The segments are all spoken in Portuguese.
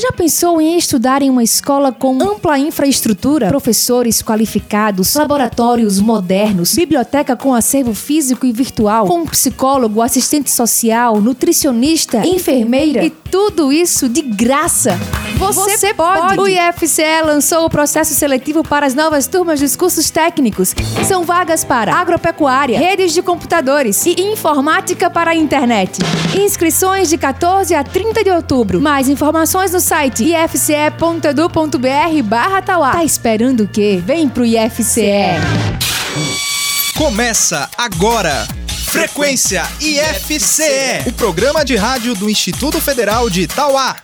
Já pensou em estudar em uma escola com ampla infraestrutura, professores qualificados, laboratórios modernos, biblioteca com acervo físico e virtual, com psicólogo, assistente social, nutricionista, enfermeira e tudo isso de graça? Você, Você pode. O IFCE lançou o processo seletivo para as novas turmas dos cursos técnicos. São vagas para agropecuária, redes de computadores e informática para a internet. Inscrições de 14 a 30 de outubro. Mais informações no site ifce.edu.br barra Tauá. Tá esperando o quê? Vem pro IFCE. Começa agora. Frequência IFCE, o programa de rádio do Instituto Federal de Itauá.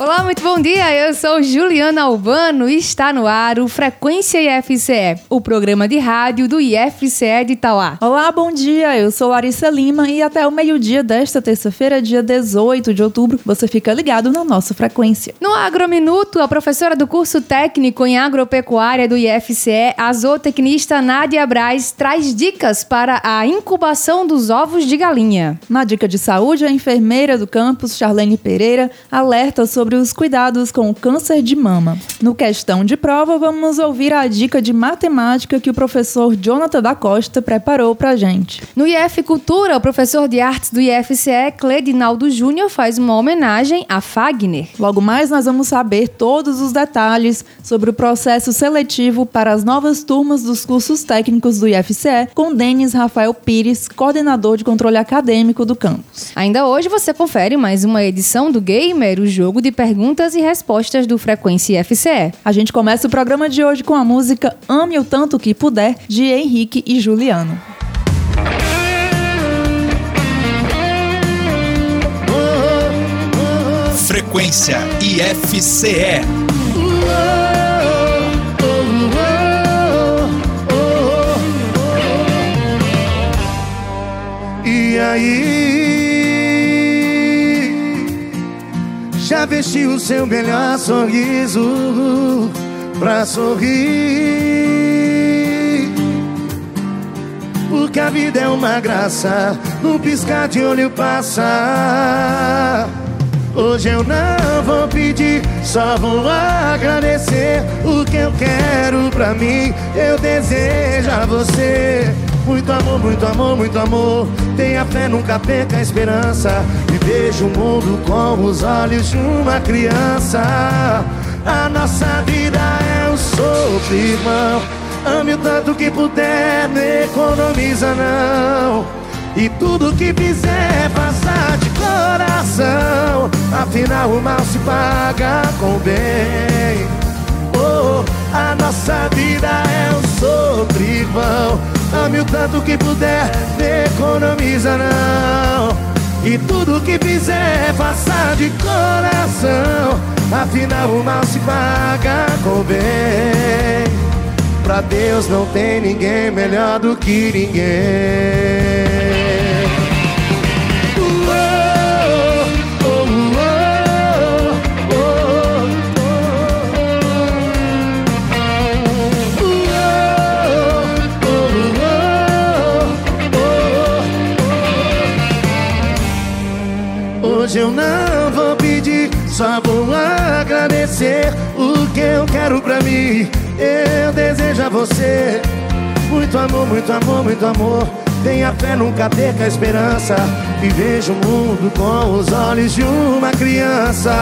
Olá, muito bom dia. Eu sou Juliana Albano e está no ar o Frequência IFCE, o programa de rádio do IFCE de Itauá. Olá, bom dia. Eu sou Larissa Lima e até o meio-dia desta terça-feira, dia 18 de outubro, você fica ligado na nossa frequência. No Agrominuto, a professora do curso técnico em agropecuária do IFCE, a zootecnista Nádia Braz, traz dicas para a incubação dos ovos de galinha. Na dica de saúde, a enfermeira do campus, Charlene Pereira, alerta sobre sobre os cuidados com o câncer de mama. No questão de prova, vamos ouvir a dica de matemática que o professor Jonathan da Costa preparou para gente. No IF Cultura, o professor de artes do IFCE, Cledinaldo Júnior, faz uma homenagem a Fagner. Logo mais, nós vamos saber todos os detalhes sobre o processo seletivo para as novas turmas dos cursos técnicos do IFCE com Denis Rafael Pires, coordenador de controle acadêmico do campus. Ainda hoje você confere mais uma edição do Gamer, o jogo de perguntas e respostas do Frequência FCE. A gente começa o programa de hoje com a música Ame o Tanto Que Puder, de Henrique e Juliano. Frequência IFCE. E aí? Já vesti o seu melhor sorriso pra sorrir. Porque a vida é uma graça, no piscar de olho passa. Hoje eu não vou pedir, só vou agradecer. O que eu quero pra mim, eu desejo a você. Muito amor, muito amor, muito amor. Tenha fé, nunca perca a esperança. Veja o mundo com os olhos de uma criança. A nossa vida é um sopro, irmão. Ame o tanto que puder, não economiza não. E tudo que fizer, faça de coração. Afinal, o mal se paga com bem. Oh, a nossa vida é um sopro, irmão. Ame o tanto que puder, economiza não E tudo que fizer, faça de coração. Afinal o mal se paga com bem. Pra Deus não tem ninguém melhor do que ninguém Hoje eu não vou pedir, só vou agradecer o que eu quero pra mim. Eu desejo a você muito amor, muito amor, muito amor. Tenha fé, nunca perca a esperança. E veja o mundo com os olhos de uma criança.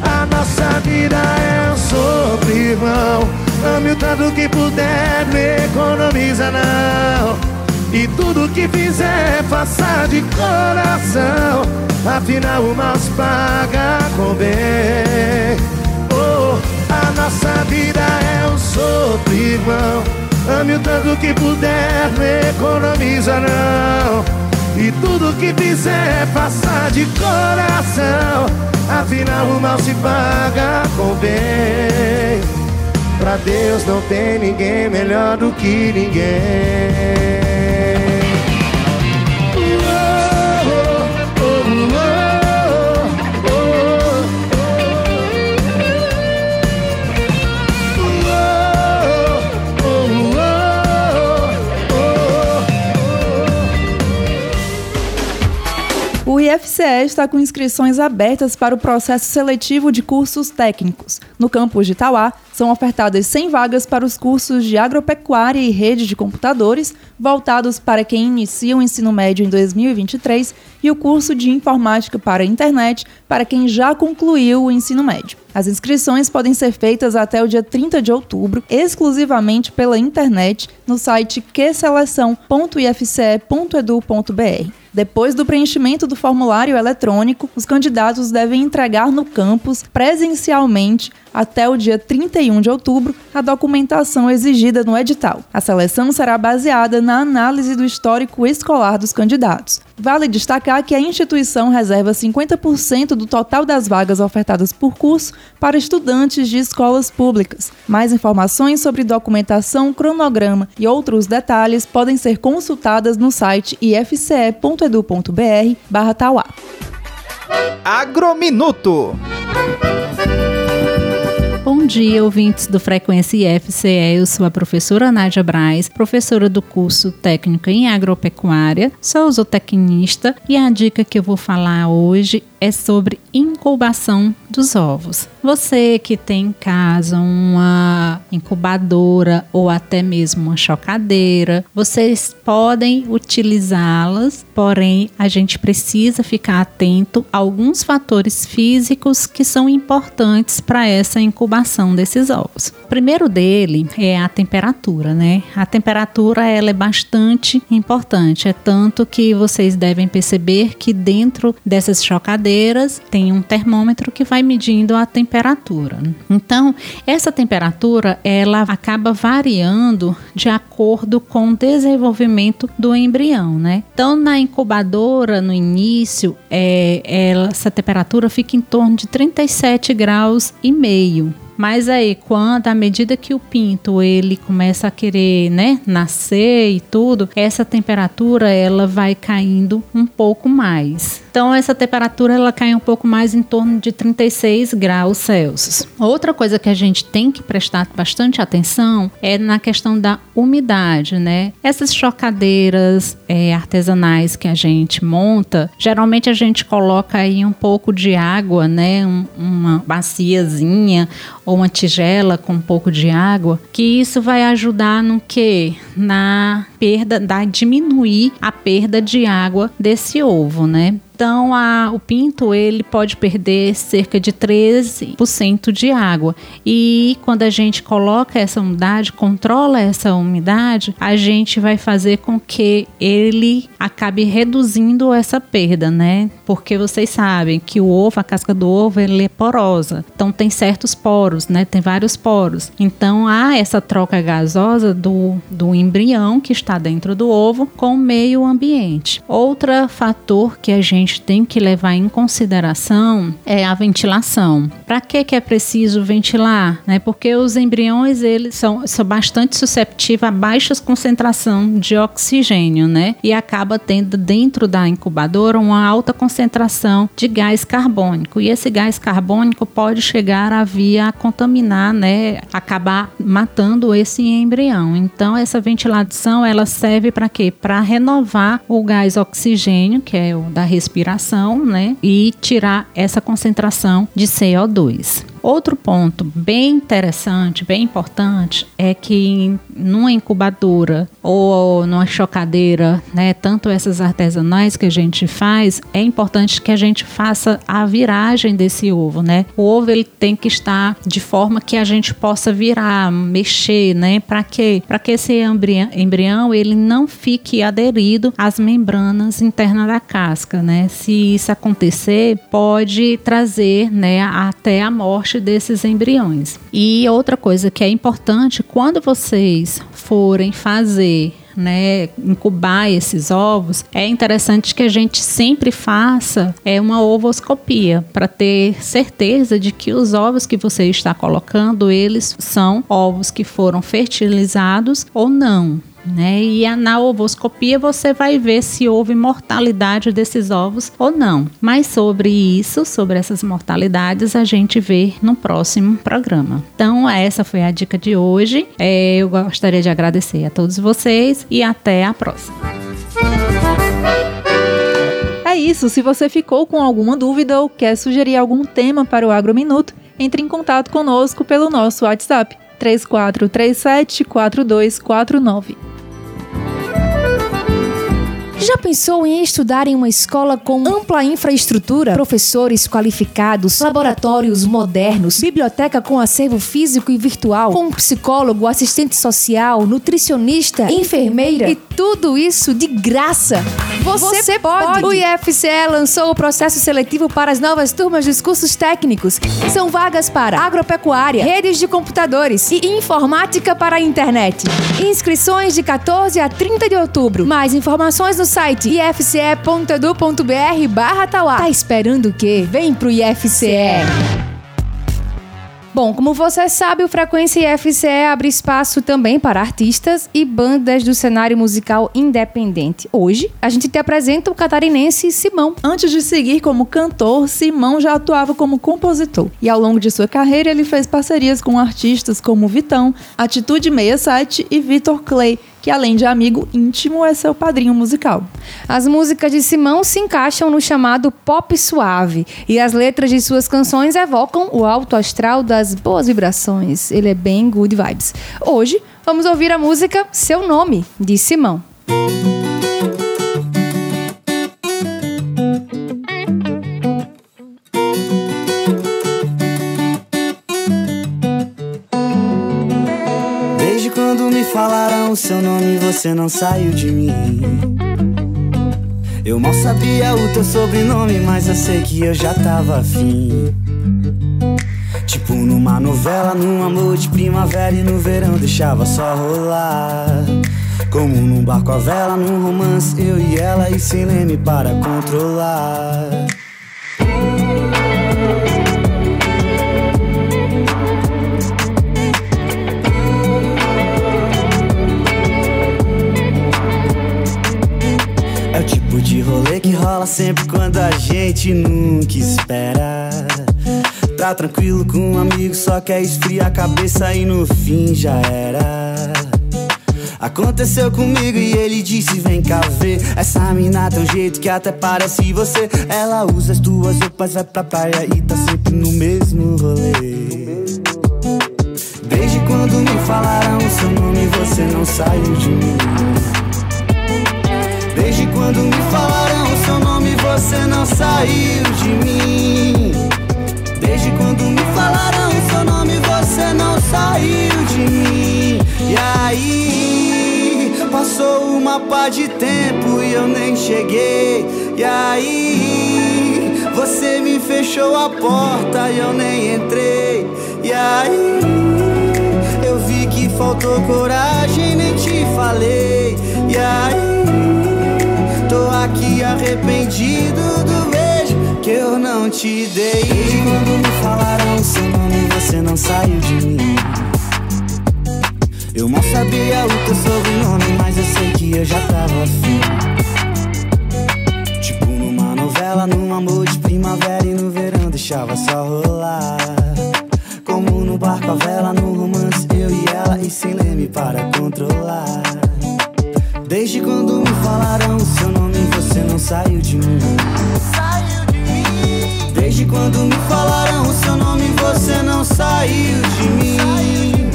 A nossa vida é um sopro, irmão. Ame o tanto que puder, não economiza não. E tudo que fizer, faça de coração. Afinal o mal se paga com bem. Oh, a nossa vida é um sopro, irmão Ame o tanto que puder, não economiza não. E tudo que fizer, faça de coração. Afinal o mal se paga com bem. Pra Deus não tem ninguém melhor do que ninguém IFCE está com inscrições abertas para o processo seletivo de cursos técnicos. No campus de Tauá, são ofertadas 100 vagas para os cursos de agropecuária e rede de computadores, voltados para quem inicia o ensino médio em 2023, e o curso de informática para a internet para quem já concluiu o ensino médio. As inscrições podem ser feitas até o dia 30 de outubro, exclusivamente pela internet, no site qseleção.ifce.edu.br. Depois do preenchimento do formulário eletrônico, os candidatos devem entregar no campus presencialmente até o dia 31 de outubro a documentação exigida no edital. A seleção será baseada na análise do histórico escolar dos candidatos. Vale destacar que a instituição reserva 50% do total das vagas ofertadas por curso para estudantes de escolas públicas. Mais informações sobre documentação, cronograma e outros detalhes podem ser consultadas no site ifce.edu.br barra Tauá. Agrominuto dia, ouvintes do Frequência IFCE. Eu sou a professora Nádia Braz, professora do curso técnico em agropecuária, sou zootecnista e a dica que eu vou falar hoje é sobre incubação dos ovos. Você que tem em casa uma incubadora ou até mesmo uma chocadeira, vocês podem utilizá-las, porém a gente precisa ficar atento a alguns fatores físicos que são importantes para essa incubação desses ovos. O primeiro dele é a temperatura, né? A temperatura ela é bastante importante, é tanto que vocês devem perceber que dentro dessas chocadeiras tem um termômetro que vai medindo a temperatura. Então, essa temperatura ela acaba variando de acordo com o desenvolvimento do embrião, né? Então, na incubadora, no início, é, ela, essa temperatura fica em torno de 37 graus e meio. Mas aí, quando à medida que o pinto ele começa a querer, né, nascer e tudo, essa temperatura ela vai caindo um pouco mais. Então essa temperatura ela cai um pouco mais em torno de 36 graus Celsius. Outra coisa que a gente tem que prestar bastante atenção é na questão da umidade, né? Essas chocadeiras é, artesanais que a gente monta, geralmente a gente coloca aí um pouco de água, né? Um, uma baciazinha ou uma tigela com um pouco de água, que isso vai ajudar no que? Na perda, da diminuir a perda de água desse ovo, né? Então, a, o pinto ele pode perder cerca de 13% de água. E quando a gente coloca essa umidade, controla essa umidade, a gente vai fazer com que ele acabe reduzindo essa perda, né? Porque vocês sabem que o ovo, a casca do ovo, ele é porosa. Então tem certos poros, né? Tem vários poros. Então há essa troca gasosa do, do embrião que está dentro do ovo com o meio ambiente. Outro fator que a gente gente tem que levar em consideração é a ventilação. Para que que é preciso ventilar? Né? Porque os embriões eles são, são bastante susceptíveis a baixas concentração de oxigênio, né? E acaba tendo dentro da incubadora uma alta concentração de gás carbônico. E esse gás carbônico pode chegar a via contaminar, né? Acabar matando esse embrião. Então essa ventilação ela serve para quê? Para renovar o gás oxigênio, que é o da respiração respiração, né? E tirar essa concentração de CO2. Outro ponto bem interessante, bem importante, é que numa incubadora ou numa chocadeira, né, tanto essas artesanais que a gente faz, é importante que a gente faça a viragem desse ovo, né? O ovo ele tem que estar de forma que a gente possa virar, mexer, né? Para quê? Para que esse embrião, ele não fique aderido às membranas internas da casca, né? Se isso acontecer, pode trazer, né, até a morte desses embriões. E outra coisa que é importante, quando vocês forem fazer né, incubar esses ovos, é interessante que a gente sempre faça é uma ovoscopia para ter certeza de que os ovos que você está colocando, eles são ovos que foram fertilizados ou não né? E na ovoscopia você vai ver se houve mortalidade desses ovos ou não. Mas sobre isso, sobre essas mortalidades, a gente vê no próximo programa. Então, essa foi a dica de hoje. É, eu gostaria de agradecer a todos vocês e até a próxima isso, se você ficou com alguma dúvida ou quer sugerir algum tema para o Agrominuto, entre em contato conosco pelo nosso WhatsApp 3437 4249. Já pensou em estudar em uma escola com ampla infraestrutura, professores qualificados, laboratórios modernos, biblioteca com acervo físico e virtual, com psicólogo, assistente social, nutricionista, enfermeira e tudo isso de graça? Você, Você pode. O IFCE lançou o processo seletivo para as novas turmas dos cursos técnicos. São vagas para agropecuária, redes de computadores e informática para a internet. Inscrições de 14 a 30 de outubro. Mais informações no site ifce.edu.br barra Tauá. Tá esperando o quê? Vem pro IFCE! Bom, como você sabe, o Frequência IFCE abre espaço também para artistas e bandas do cenário musical independente. Hoje, a gente te apresenta o catarinense Simão. Antes de seguir como cantor, Simão já atuava como compositor. E ao longo de sua carreira, ele fez parcerias com artistas como Vitão, Atitude 67 e Vitor Clay, que além de amigo íntimo é seu padrinho musical. As músicas de Simão se encaixam no chamado pop suave e as letras de suas canções evocam o alto astral das boas vibrações. Ele é bem good vibes. Hoje vamos ouvir a música Seu Nome de Simão. falaram o seu nome você não saiu de mim. Eu mal sabia o teu sobrenome, mas eu sei que eu já tava afim. Tipo numa novela, num amor de primavera e no verão deixava só rolar. Como num barco a vela, num romance, eu e ela e sem leme para controlar. De rolê que rola sempre quando a gente nunca espera. Tá tranquilo com um amigo, só quer esfriar a cabeça e no fim já era. Aconteceu comigo e ele disse: Vem cá ver. Essa mina tem um jeito que até parece você. Ela usa as tuas roupas, vai pra praia e tá sempre no mesmo rolê. Desde quando me falaram seu nome, você não saiu de mim. Desde quando me falaram seu nome, você não saiu de mim. Desde quando me falaram seu nome, você não saiu de mim. E aí, passou uma pá de tempo e eu nem cheguei. E aí, você me fechou a porta e eu nem entrei. E aí, eu vi que faltou coragem, nem te falei. E aí, Tô aqui arrependido do beijo que eu não te dei. E quando me falaram seu nome, você não saiu de mim. Eu mal sabia o teu sobrenome, mas eu sei que eu já tava afim. Tipo numa novela, num amor de primavera e no verão deixava só rolar. Como no barco a vela, no romance, eu e ela e sem leme para controlar. Desde quando me falaram o seu nome, você não saiu de mim. Saiu de mim. Desde quando me falaram o seu nome, você não saiu de mim.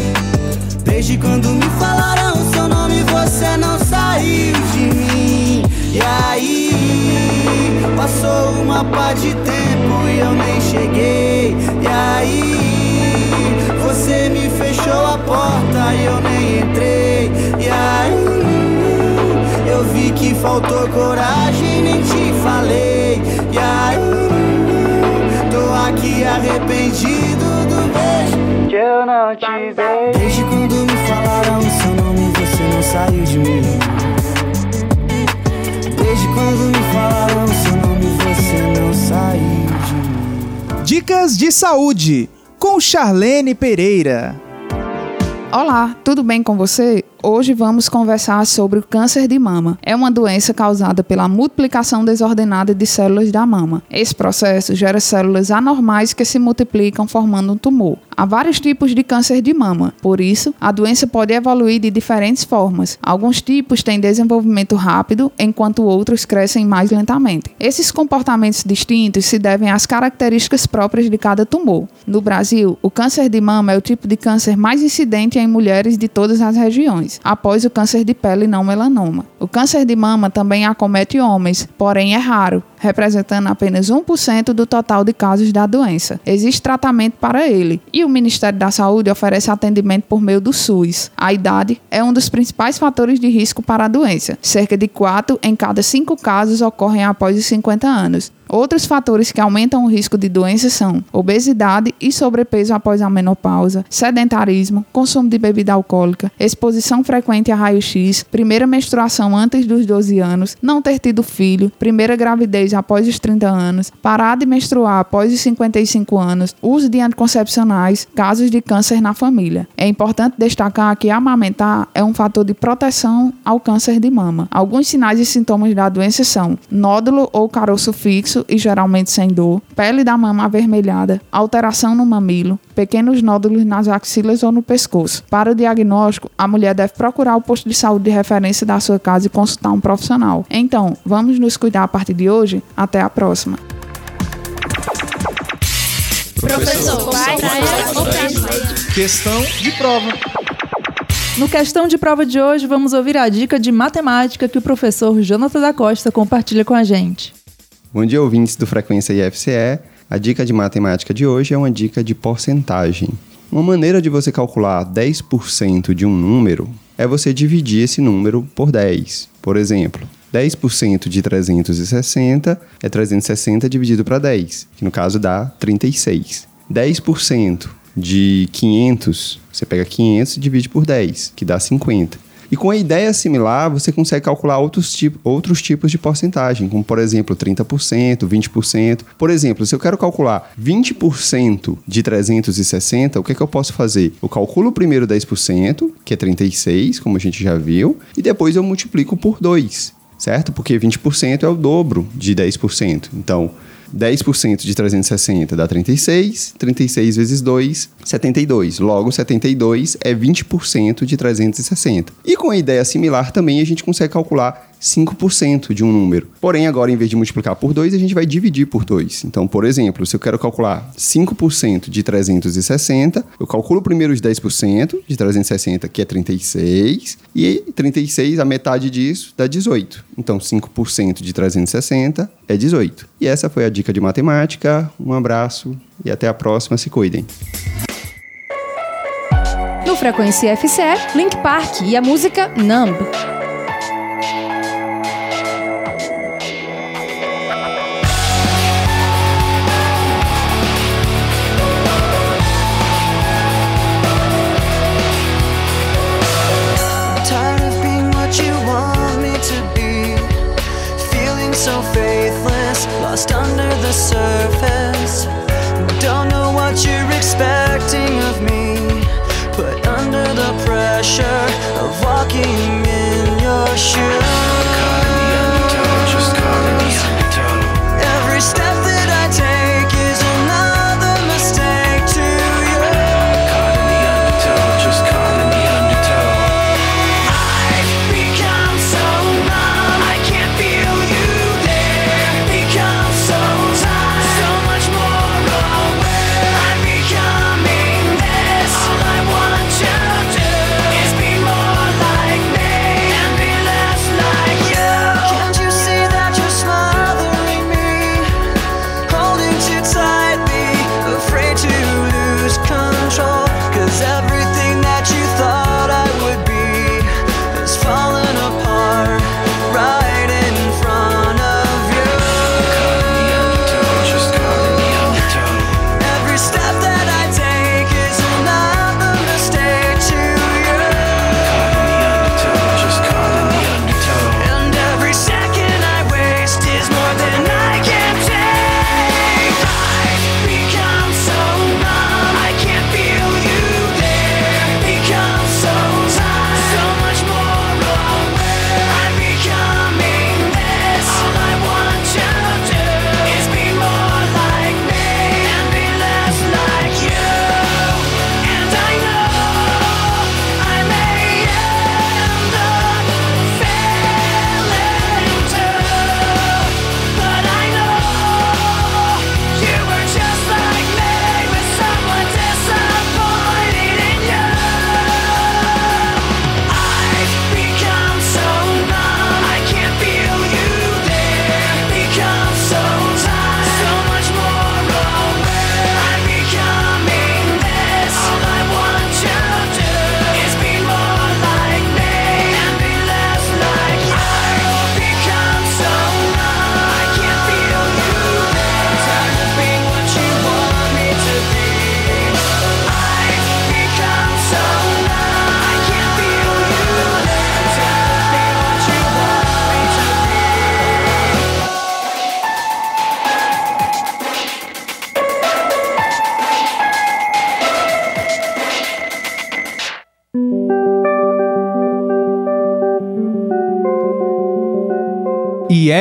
Desde quando me falaram o seu nome, você não saiu de mim. E aí, passou uma pá de tempo e eu nem cheguei. E aí, você me fechou a porta e eu nem entrei. E aí eu vi que faltou coragem, nem te falei. E aí, tô aqui arrependido do beijo que eu não te dei. Desde quando me falaram seu nome, você não saiu de mim. Desde quando me falaram seu nome, você não saiu de mim. Dicas de saúde com Charlene Pereira. Olá, tudo bem com você? Hoje vamos conversar sobre o câncer de mama. É uma doença causada pela multiplicação desordenada de células da mama. Esse processo gera células anormais que se multiplicam formando um tumor. Há vários tipos de câncer de mama, por isso, a doença pode evoluir de diferentes formas. Alguns tipos têm desenvolvimento rápido, enquanto outros crescem mais lentamente. Esses comportamentos distintos se devem às características próprias de cada tumor. No Brasil, o câncer de mama é o tipo de câncer mais incidente em mulheres de todas as regiões, após o câncer de pele não melanoma. O câncer de mama também acomete homens, porém é raro, representando apenas 1% do total de casos da doença. Existe tratamento para ele e o Ministério da Saúde oferece atendimento por meio do SUS. A idade é um dos principais fatores de risco para a doença. Cerca de 4 em cada 5 casos ocorrem após os 50 anos. Outros fatores que aumentam o risco de doença são obesidade e sobrepeso após a menopausa, sedentarismo, consumo de bebida alcoólica, exposição frequente a raio-x, primeira menstruação antes dos 12 anos, não ter tido filho, primeira gravidez após os 30 anos, parar de menstruar após os 55 anos, uso de anticoncepcionais, casos de câncer na família. É importante destacar que amamentar é um fator de proteção ao câncer de mama. Alguns sinais e sintomas da doença são nódulo ou caroço fixo e geralmente sem dor, pele da mama avermelhada, alteração no mamilo, pequenos nódulos nas axilas ou no pescoço. Para o diagnóstico, a mulher deve procurar o posto de saúde de referência da sua casa e consultar um profissional. Então, vamos nos cuidar a partir de hoje? Até a próxima. Professor, questão de prova. No questão de prova de hoje, vamos ouvir a dica de matemática que o professor Jonathan da Costa compartilha com a gente. Bom dia, ouvintes do Frequência IFCE. A dica de matemática de hoje é uma dica de porcentagem. Uma maneira de você calcular 10% de um número é você dividir esse número por 10. Por exemplo, 10% de 360 é 360 dividido para 10, que no caso dá 36. 10% de 500, você pega 500 e divide por 10, que dá 50. E com a ideia similar, você consegue calcular outros, tipo, outros tipos de porcentagem, como por exemplo 30%, 20%. Por exemplo, se eu quero calcular 20% de 360, o que, é que eu posso fazer? Eu calculo primeiro 10%, que é 36, como a gente já viu, e depois eu multiplico por 2, certo? Porque 20% é o dobro de 10%. Então, 10% de 360 dá 36, 36 vezes 2, 72. Logo, 72 é 20% de 360. E com a ideia similar também a gente consegue calcular 5% de um número. Porém, agora, em vez de multiplicar por 2, a gente vai dividir por 2. Então, por exemplo, se eu quero calcular 5% de 360, eu calculo primeiro os 10% de 360, que é 36, e 36, a metade disso, dá 18. Então, 5% de 360 é 18. E essa foi a dica de matemática. Um abraço e até a próxima. Se cuidem. No Frequência FCE, Link Park e a música Numb. Surface.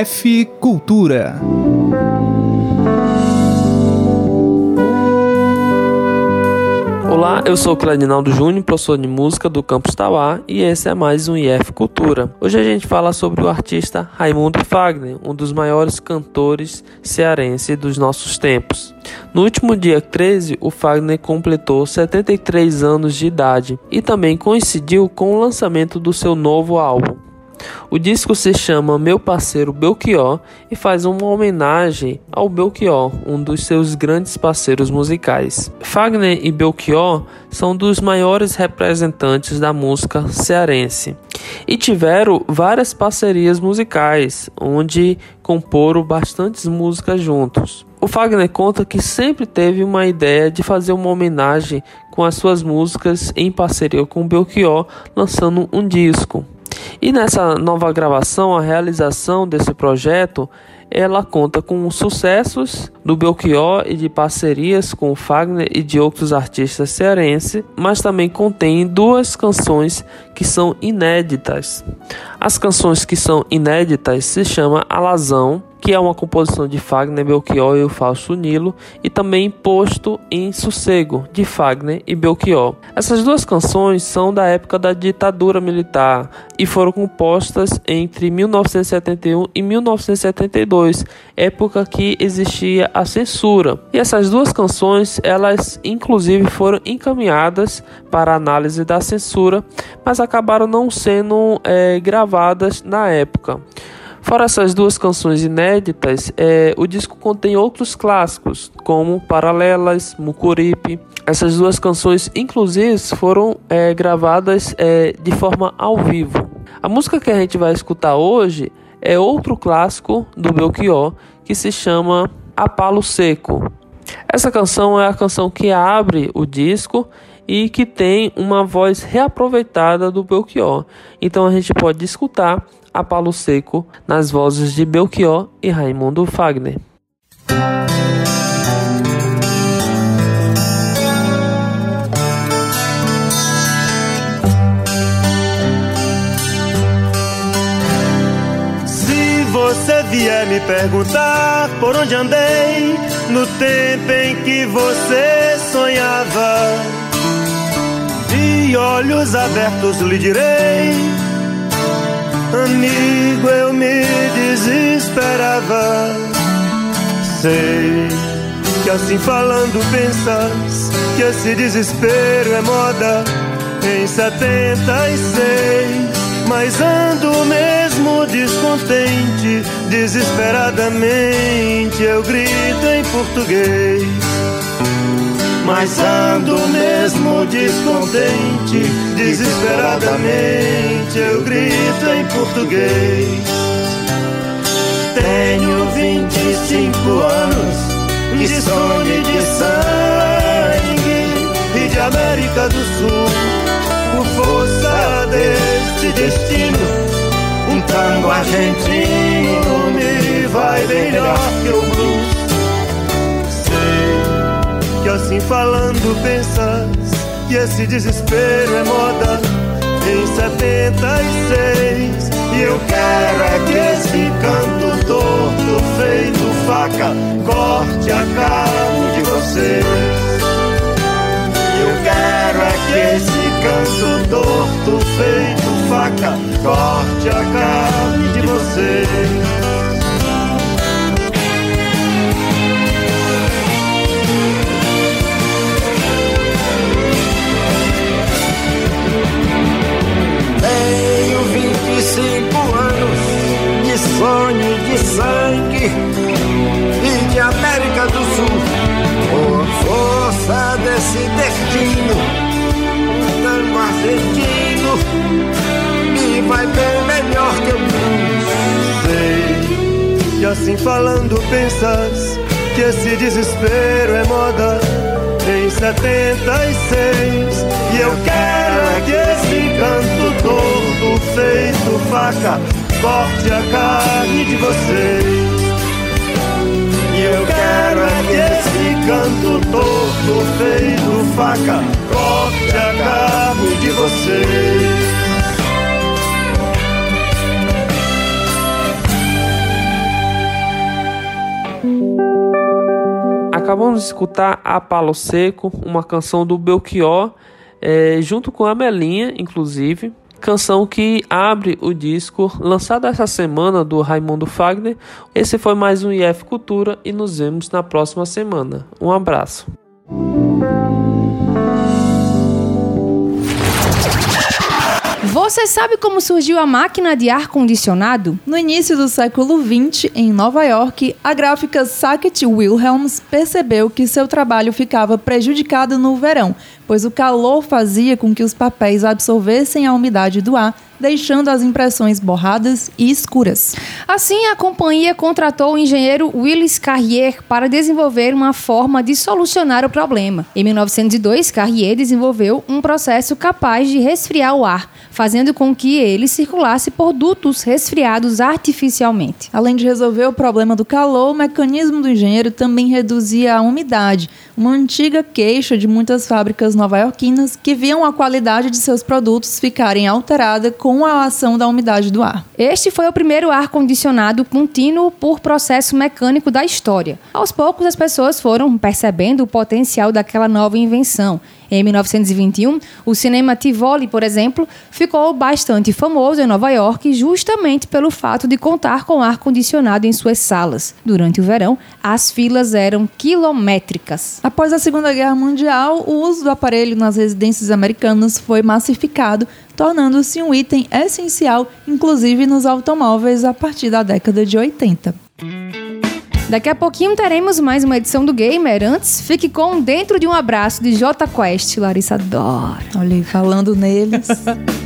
IF Cultura. Olá, eu sou o Cledinaldo Júnior, professor de música do Campus Tauá, e esse é mais um IF Cultura. Hoje a gente fala sobre o artista Raimundo Fagner, um dos maiores cantores cearenses dos nossos tempos. No último dia 13, o Fagner completou 73 anos de idade e também coincidiu com o lançamento do seu novo álbum. O disco se chama Meu Parceiro Belchior e faz uma homenagem ao Belchior, um dos seus grandes parceiros musicais. Fagner e Belchior são dos maiores representantes da música cearense e tiveram várias parcerias musicais, onde comporam bastantes músicas juntos. O Fagner conta que sempre teve uma ideia de fazer uma homenagem com as suas músicas em parceria com Belchior, lançando um disco. E nessa nova gravação, a realização desse projeto, ela conta com sucessos do Belchior e de parcerias com Fagner e de outros artistas cearenses, mas também contém duas canções que são inéditas. As canções que são inéditas se chama Alazão que é uma composição de Fagner, Belchior e o Falso Nilo, e também Posto em Sossego, de Fagner e Belchior. Essas duas canções são da época da ditadura militar e foram compostas entre 1971 e 1972, época que existia a censura. E essas duas canções, elas inclusive foram encaminhadas para análise da censura, mas acabaram não sendo é, gravadas na época. Fora essas duas canções inéditas, é, o disco contém outros clássicos, como Paralelas, Mucuripe. Essas duas canções, inclusive, foram é, gravadas é, de forma ao vivo. A música que a gente vai escutar hoje é outro clássico do Belchior, que se chama A Palo Seco. Essa canção é a canção que abre o disco e que tem uma voz reaproveitada do Belchior. Então a gente pode escutar a Palo Seco nas vozes de Belchior e Raimundo Fagner. Se você vier me perguntar por onde andei no tempo em que você sonhava, de olhos abertos lhe direi Amigo, eu me desesperava. Sei que assim falando pensas que esse desespero é moda em 76. Mas ando mesmo descontente, desesperadamente eu grito em português. Mas ando mesmo descontente, desesperadamente eu grito em português. Tenho 25 anos de sonho e de sangue e de América do Sul. Por força deste destino, um tango argentino me vai melhor que o blues assim falando pensas que esse desespero é moda. Em 76 e eu quero é que esse canto torto feito faca corte a carne de vocês. Eu quero é que esse canto torto feito faca corte a carne de vocês cinco anos de sonho de sangue e de América do Sul. Por força desse destino, tango argentino me vai bem melhor que eu sei. E assim falando pensas que esse desespero é moda 76 e eu quero é que esse canto todo feito faca corte a carne de vocês. E eu quero é que esse canto todo feito faca corte a carne de vocês. Acabamos de escutar A Palo Seco, uma canção do Belchior, é, junto com a Melinha, inclusive. Canção que abre o disco lançado essa semana do Raimundo Fagner. Esse foi mais um IF Cultura e nos vemos na próxima semana. Um abraço. Você sabe como surgiu a máquina de ar-condicionado? No início do século XX, em Nova York, a gráfica Sackett Wilhelms percebeu que seu trabalho ficava prejudicado no verão, pois o calor fazia com que os papéis absorvessem a umidade do ar, deixando as impressões borradas e escuras. Assim, a companhia contratou o engenheiro Willis Carrier para desenvolver uma forma de solucionar o problema. Em 1902, Carrier desenvolveu um processo capaz de resfriar o ar, fazendo com que ele circulasse por dutos resfriados artificialmente. Além de resolver o problema do calor, o mecanismo do engenheiro também reduzia a umidade, uma antiga queixa de muitas fábricas nova-iorquinas que viam a qualidade de seus produtos ficarem alterada com a ação da umidade do ar. Este foi o primeiro ar-condicionado contínuo por processo mecânico da história. Aos poucos, as pessoas foram percebendo o potencial daquela nova invenção. Em 1921, o cinema Tivoli, por exemplo, ficou bastante famoso em Nova York justamente pelo fato de contar com ar-condicionado em suas salas. Durante o verão, as filas eram quilométricas. Após a Segunda Guerra Mundial, o uso do aparelho nas residências americanas foi massificado, tornando-se um item essencial, inclusive nos automóveis, a partir da década de 80. Daqui a pouquinho teremos mais uma edição do Gamer. Antes, fique com Dentro de um Abraço de J Quest. Larissa adora. Olha aí, falando neles.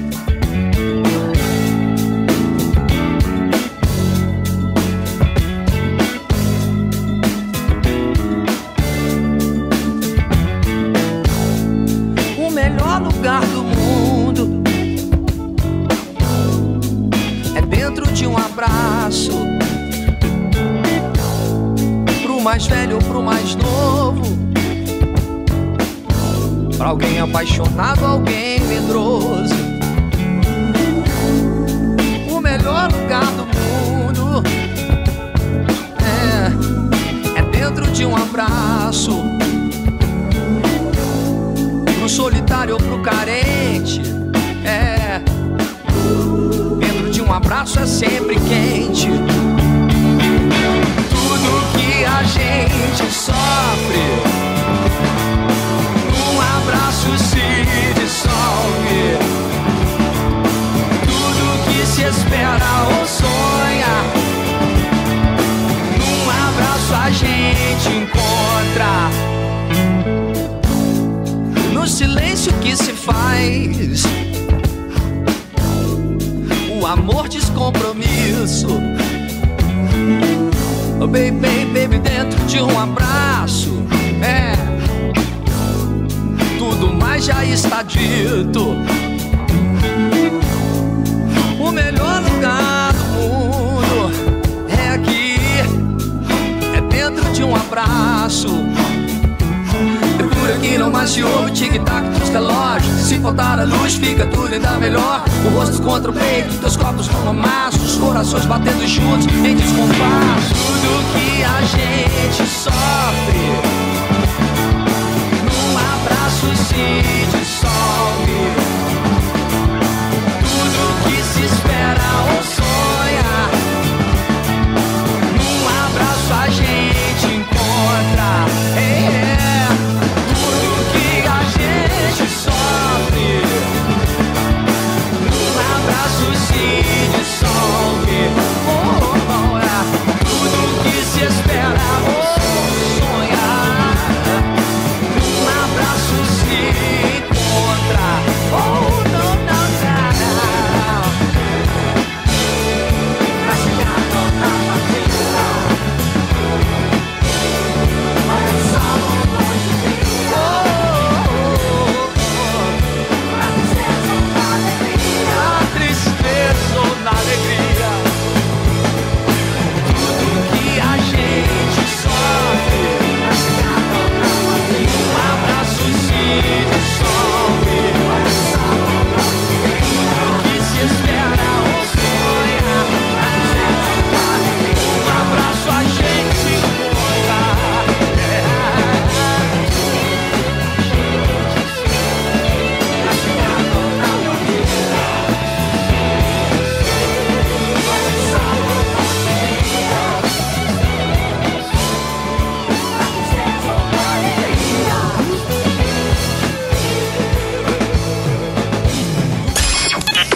tic-tac dos relógios Se faltar a luz fica tudo ainda melhor. O rosto contra o peito, teus corpos no amasso. Os corações batendo juntos em descompasso Tudo que a gente sofre. Num abraço se dissolve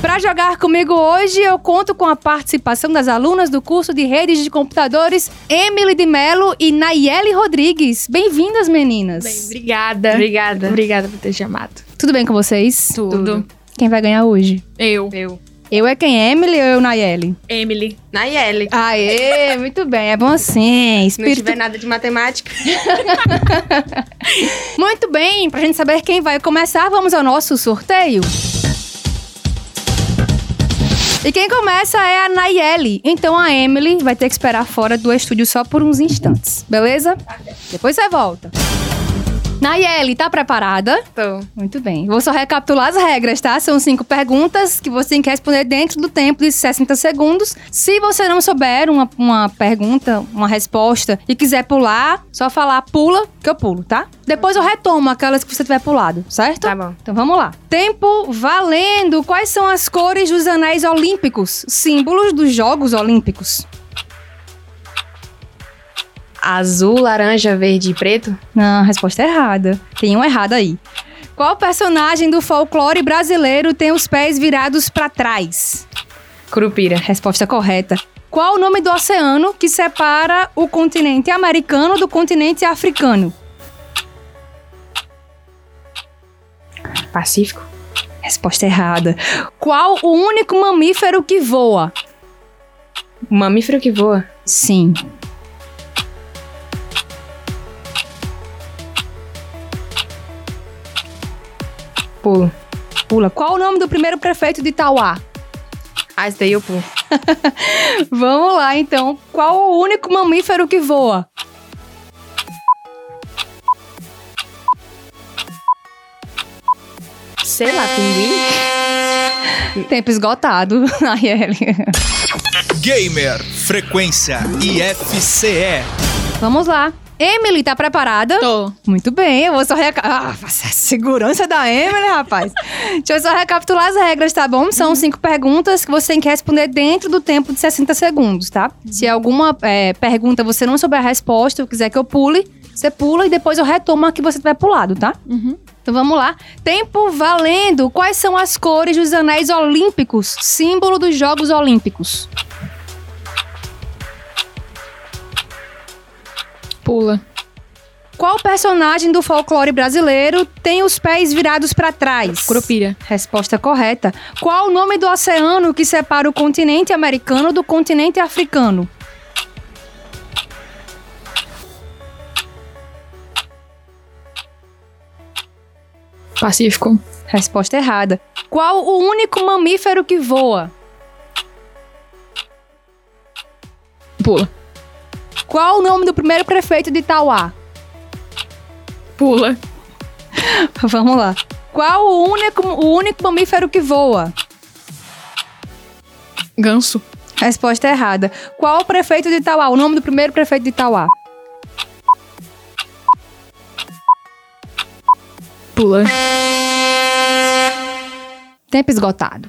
Para jogar comigo hoje, eu conto com a participação das alunas do curso de redes de computadores Emily de Mello e Nayeli Rodrigues. Bem-vindas, meninas. Bem, obrigada. Obrigada. Obrigada por ter chamado. Tudo bem com vocês? Tudo. Quem vai ganhar hoje? Eu. Eu. Eu é quem? Emily ou eu, Nayeli? Emily. Nayeli. Aê, muito bem. É bom assim. Não Espírito... tiver nada de matemática. Muito bem, pra gente saber quem vai começar, vamos ao nosso sorteio. E quem começa é a Nayeli. Então a Emily vai ter que esperar fora do estúdio só por uns instantes, beleza? Depois você volta. Nayeli, tá preparada? Tô. Muito bem. Vou só recapitular as regras, tá? São cinco perguntas que você tem que responder dentro do tempo de 60 segundos. Se você não souber uma, uma pergunta, uma resposta e quiser pular, só falar pula, que eu pulo, tá? Depois eu retomo aquelas que você tiver pulado, certo? Tá bom. Então vamos lá. Tempo valendo. Quais são as cores dos anéis olímpicos? Símbolos dos Jogos Olímpicos. Azul, laranja, verde e preto? Não, a resposta é errada. Tem um errado aí. Qual personagem do folclore brasileiro tem os pés virados pra trás? Curupira. Resposta correta. Qual o nome do oceano que separa o continente americano do continente africano? Pacífico. Resposta errada. Qual o único mamífero que voa? Mamífero que voa. Sim. Pulo. Pula. Qual o nome do primeiro prefeito de Itauá? Ah, esse daí eu pulo. Vamos lá, então. Qual o único mamífero que voa? Sei lá, pinguim? Tempo esgotado, Nayeli. Gamer Frequência IFCE. Vamos lá. Emily, tá preparada? Tô. Muito bem, eu vou só recapitular. Ah, essa segurança da Emily, rapaz. Deixa eu só recapitular as regras, tá bom? São cinco perguntas que você tem que responder dentro do tempo de 60 segundos, tá? Se alguma é, pergunta você não souber a resposta ou quiser que eu pule, você pula e depois eu retomo a que você tiver pulado, tá? Então vamos lá. Tempo valendo. Quais são as cores dos anéis olímpicos, símbolo dos Jogos Olímpicos? Pula. Qual personagem do folclore brasileiro tem os pés virados pra trás? Curupira. Resposta correta. Qual o nome do oceano que separa o continente americano do continente africano? Pacífico. Resposta errada. Qual o único mamífero que voa? Pula. Qual o nome do primeiro prefeito de Itauá? Pula. Vamos lá. Qual o único, o único mamífero que voa? Ganso. Resposta errada. Qual o prefeito de Itauá? O nome do primeiro prefeito de Itauá? Pula. Tempo esgotado.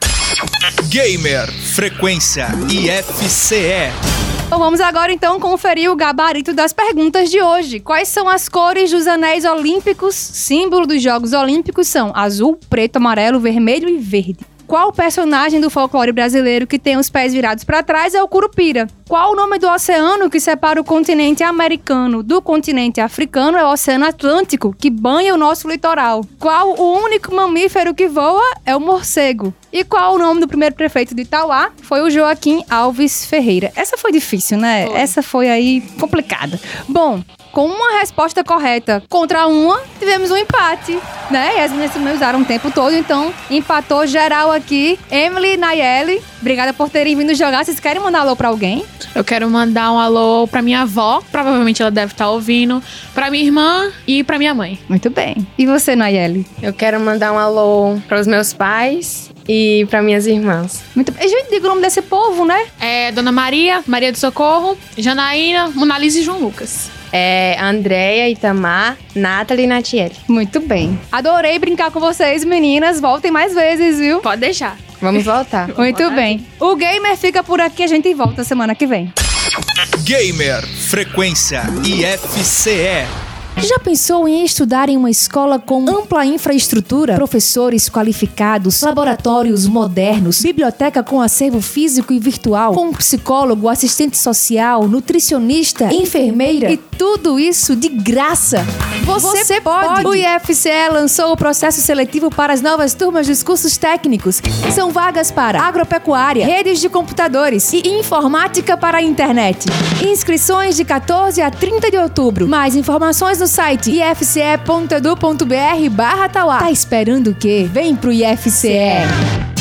Gamer Frequência IFCE. Bom, vamos agora então conferir o gabarito das perguntas de hoje. Quais são as cores dos anéis olímpicos? Símbolo dos Jogos Olímpicos são azul, preto, amarelo, vermelho e verde. Qual personagem do folclore brasileiro que tem os pés virados para trás é o Curupira? Qual o nome do oceano que separa o continente americano do continente africano? É o Oceano Atlântico, que banha o nosso litoral. Qual o único mamífero que voa? É o morcego. E qual o nome do primeiro prefeito de Itauá? Foi o Joaquim Alves Ferreira. Essa foi difícil, né? Essa foi aí complicada. Bom, com uma resposta correta contra uma, tivemos um empate, né? E as meninas também usaram o tempo todo, então empatou geral aqui. Emily e Nayeli, obrigada por terem vindo jogar. Vocês querem mandar alô pra alguém? Eu quero mandar um alô pra minha avó, provavelmente ela deve estar ouvindo, pra minha irmã e pra minha mãe. Muito bem. E você, Nayeli? Eu quero mandar um alô para os meus pais e para minhas irmãs. Muito bem. Gente, diga o nome desse povo, né? É Dona Maria, Maria do Socorro, Janaína, Monalisa e João Lucas. É Andréia, Itamar, Nathalie e Natiele. Muito bem. Adorei brincar com vocês, meninas. Voltem mais vezes, viu? Pode deixar. Vamos voltar. Muito bem. O Gamer fica por aqui, a gente volta semana que vem. Gamer Frequência IFCE. Já pensou em estudar em uma escola com ampla infraestrutura, professores qualificados, laboratórios modernos, biblioteca com acervo físico e virtual, com psicólogo, assistente social, nutricionista, enfermeira e tudo isso de graça? Você, pode. O IFCE lançou o processo seletivo para as novas turmas dos cursos técnicos. São vagas para agropecuária, redes de computadores e informática para a internet. Inscrições de 14 a 30 de outubro. Mais informações no site ifce.edu.br barra. Tá esperando o quê? Vem pro IFCE!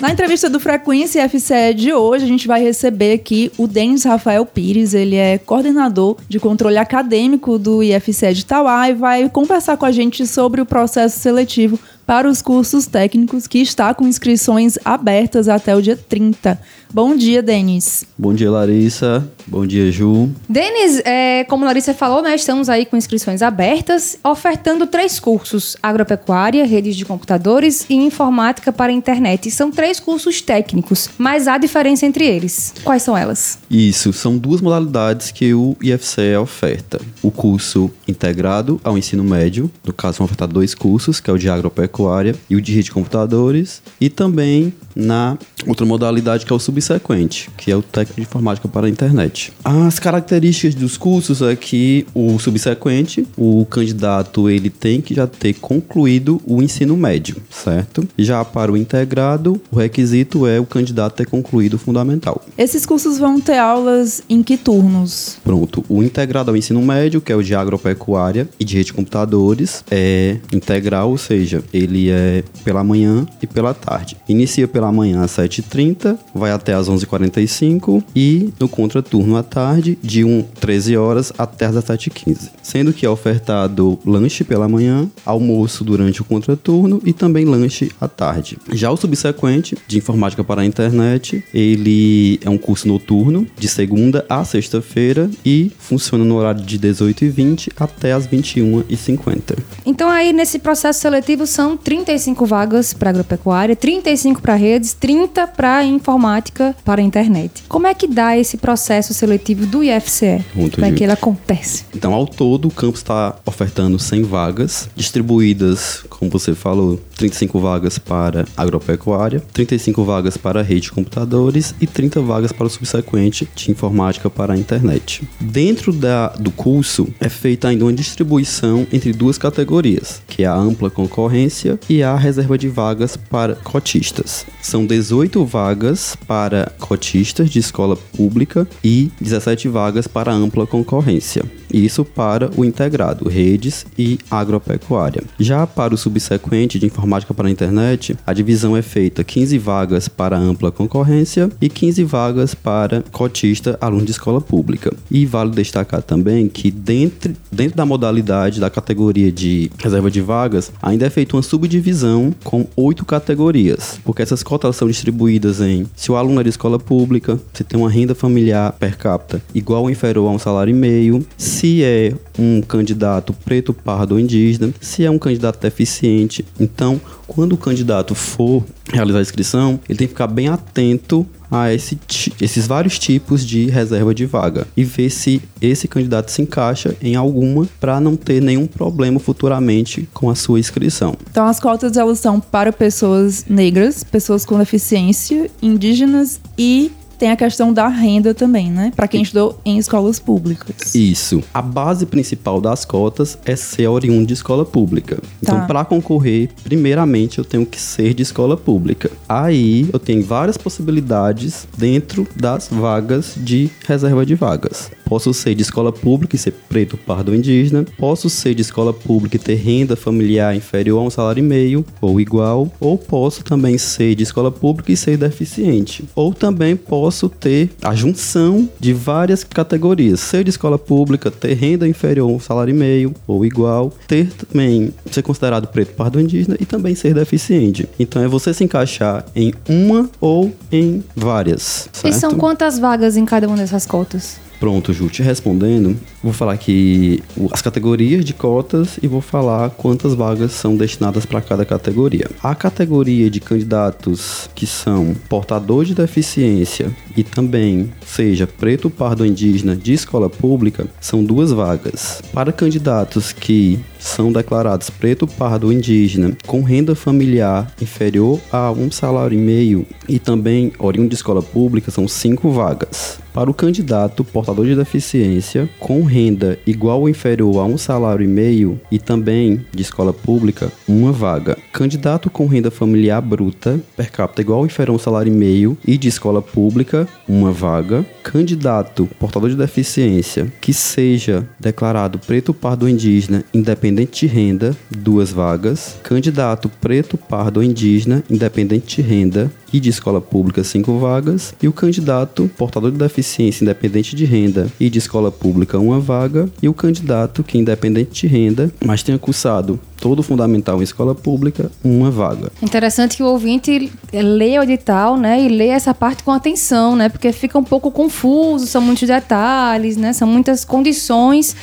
Na entrevista do Frequência FCE de hoje, a gente vai receber aqui o Denis Rafael Pires. Ele é coordenador de controle acadêmico do IFCE de Tauá e vai conversar com a gente sobre o processo seletivo para os cursos técnicos que está com inscrições abertas até o dia 30. Bom dia, Denis. Bom dia, Larissa. Bom dia, Ju. Denis, é, como Larissa falou, né, estamos aí com inscrições abertas, ofertando três cursos: agropecuária, redes de computadores e informática para a internet. E são três cursos técnicos, mas há diferença entre eles. Quais são elas? Isso, são duas modalidades que o IFCE oferta. O curso integrado ao ensino médio, no caso vão ofertar dois cursos, que é o de agropecuária e o de rede de computadores, e também na outra modalidade que é o subsequente, que é o técnico de informática para a internet. As características dos cursos é que o subsequente, o candidato ele tem que já ter concluído o ensino médio, certo? Já para o integrado, o requisito é o candidato ter concluído o fundamental. Esses cursos vão ter aulas em que turnos? Pronto, o integrado ao ensino médio, que é o de agropecuária e de rede de computadores, é integral, ou seja, ele é pela manhã e pela tarde. Inicia pela manhã às 7h30, vai até às 11h45 e no contraturno à tarde, de 1, 13 horas até às 7h15. Sendo que é ofertado lanche pela manhã, almoço durante o contraturno e também lanche à tarde. Já o subsequente, de informática para a internet, ele é um curso noturno, de segunda a sexta-feira e funciona no horário de 18h20 até as 21h50. Então aí nesse processo seletivo são 35 vagas para agropecuária, 35 para redes, 30 para informática para internet. Como é que dá esse processo seletivo do IFCE? Muito Como é que ele acontece? Então, ao todo, o campus está ofertando 100 vagas, distribuídas, como você falou, 35 vagas para agropecuária, 35 vagas para rede de computadores e 30 vagas para o subsequente de informática para a internet. Dentro da, do curso, é feita ainda uma distribuição entre duas categorias, que é a ampla concorrência e a reserva de vagas para cotistas. São 18 vagas para cotistas de escola pública e 17 vagas para ampla concorrência. Isso para o integrado, redes e agropecuária. Já para o subsequente de informática para a internet, a divisão é feita 15 vagas para ampla concorrência e 15 vagas para cotista, aluno de escola pública. E vale destacar também que dentro, dentro da modalidade da categoria de reserva de vagas, ainda é feita uma subdivisão com oito categorias, porque essas cotas são distribuídas em se o aluno é de escola pública, se tem uma renda familiar per capita igual ou inferior a um salário e meio, se é um candidato preto, pardo ou indígena, se é um candidato deficiente. Então, quando o candidato for realizar a inscrição, ele tem que ficar bem atento a esse esses vários tipos de reserva de vaga e ver se esse candidato se encaixa em alguma para não ter nenhum problema futuramente com a sua inscrição. Então, as cotas elas são para pessoas negras, pessoas com deficiência, indígenas e tem a questão da renda também, né? Para quem estudou em escolas públicas. Isso. A base principal das cotas é ser oriundo de escola pública. Então, Tá. para concorrer, primeiramente eu tenho que ser de escola pública. Aí eu tenho várias possibilidades dentro das vagas de reserva de vagas. Posso ser de escola pública e ser preto, pardo ou indígena. Posso ser de escola pública e ter renda familiar inferior a um salário e meio ou igual. Ou posso também ser de escola pública e ser deficiente. Ou também posso ter a junção de várias categorias. Ser de escola pública, ter renda inferior a um salário e meio ou igual. Ter também ser considerado preto, pardo ou indígena e também ser deficiente. Então é você se encaixar em uma ou em várias. E Certo? são quantas vagas em cada uma dessas cotas? Pronto, Ju, te respondendo, vou falar aqui as categorias de cotas e vou falar quantas vagas são destinadas para cada categoria. A categoria de candidatos que são portador de deficiência e também seja preto, pardo indígena de escola pública são duas vagas. Para candidatos que são declarados preto, pardo indígena com renda familiar inferior a um salário e meio e também oriundo de escola pública são cinco vagas. Para o candidato portador de deficiência com renda igual ou inferior a um salário e meio e também de escola pública, uma vaga. Candidato com renda familiar bruta per capita igual ou inferior a um salário e meio e de escola pública, uma vaga. Candidato portador de deficiência que seja declarado preto, pardo indígena, independente de renda, duas vagas. Candidato preto, pardo ou indígena, independente de renda e de escola pública, cinco vagas. E o candidato portador de deficiência, independente de renda e de escola pública, uma vaga. E o candidato que, independente de renda, mas tenha cursado todo fundamental em escola pública, uma vaga. Interessante que o ouvinte leia o edital, né, e leia essa parte com atenção, né, porque fica um pouco confuso, são muitos detalhes, né, são muitas condições.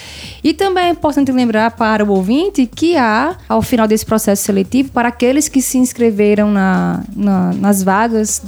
E também é importante lembrar para o ouvinte que há, ao final desse processo seletivo, para aqueles que se inscreveram na, na- nas vagas